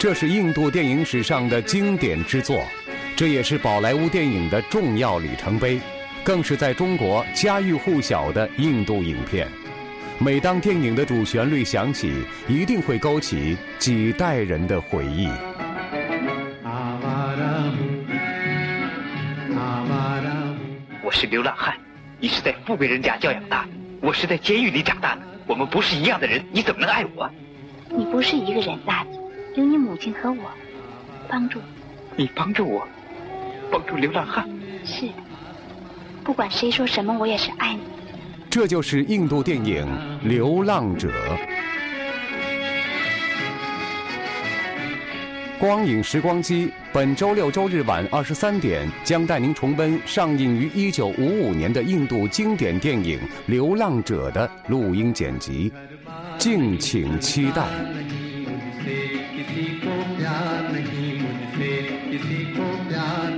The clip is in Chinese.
这是印度电影史上的经典之作，这也是宝莱坞电影的重要里程碑，更是在中国家喻户晓的印度影片。每当电影的主旋律响起，一定会勾起几代人的回忆。我是流浪汉，你是在富贵人家教养大的，我是在监狱里长大的，我们不是一样的人，你怎么能爱我？你不是一个人，垃圾。有你母亲和我帮助你，帮助我，帮助流浪汉。是，不管谁说什么，我也是爱你。这就是印度电影《流浪者》。光影时光机本周六周日晚二十三点将带您重温上映于一九五五年的印度经典电影《流浪者》的录音剪辑，敬请期待。किसी को प्यार नहीं मुझसे किसी को प्यार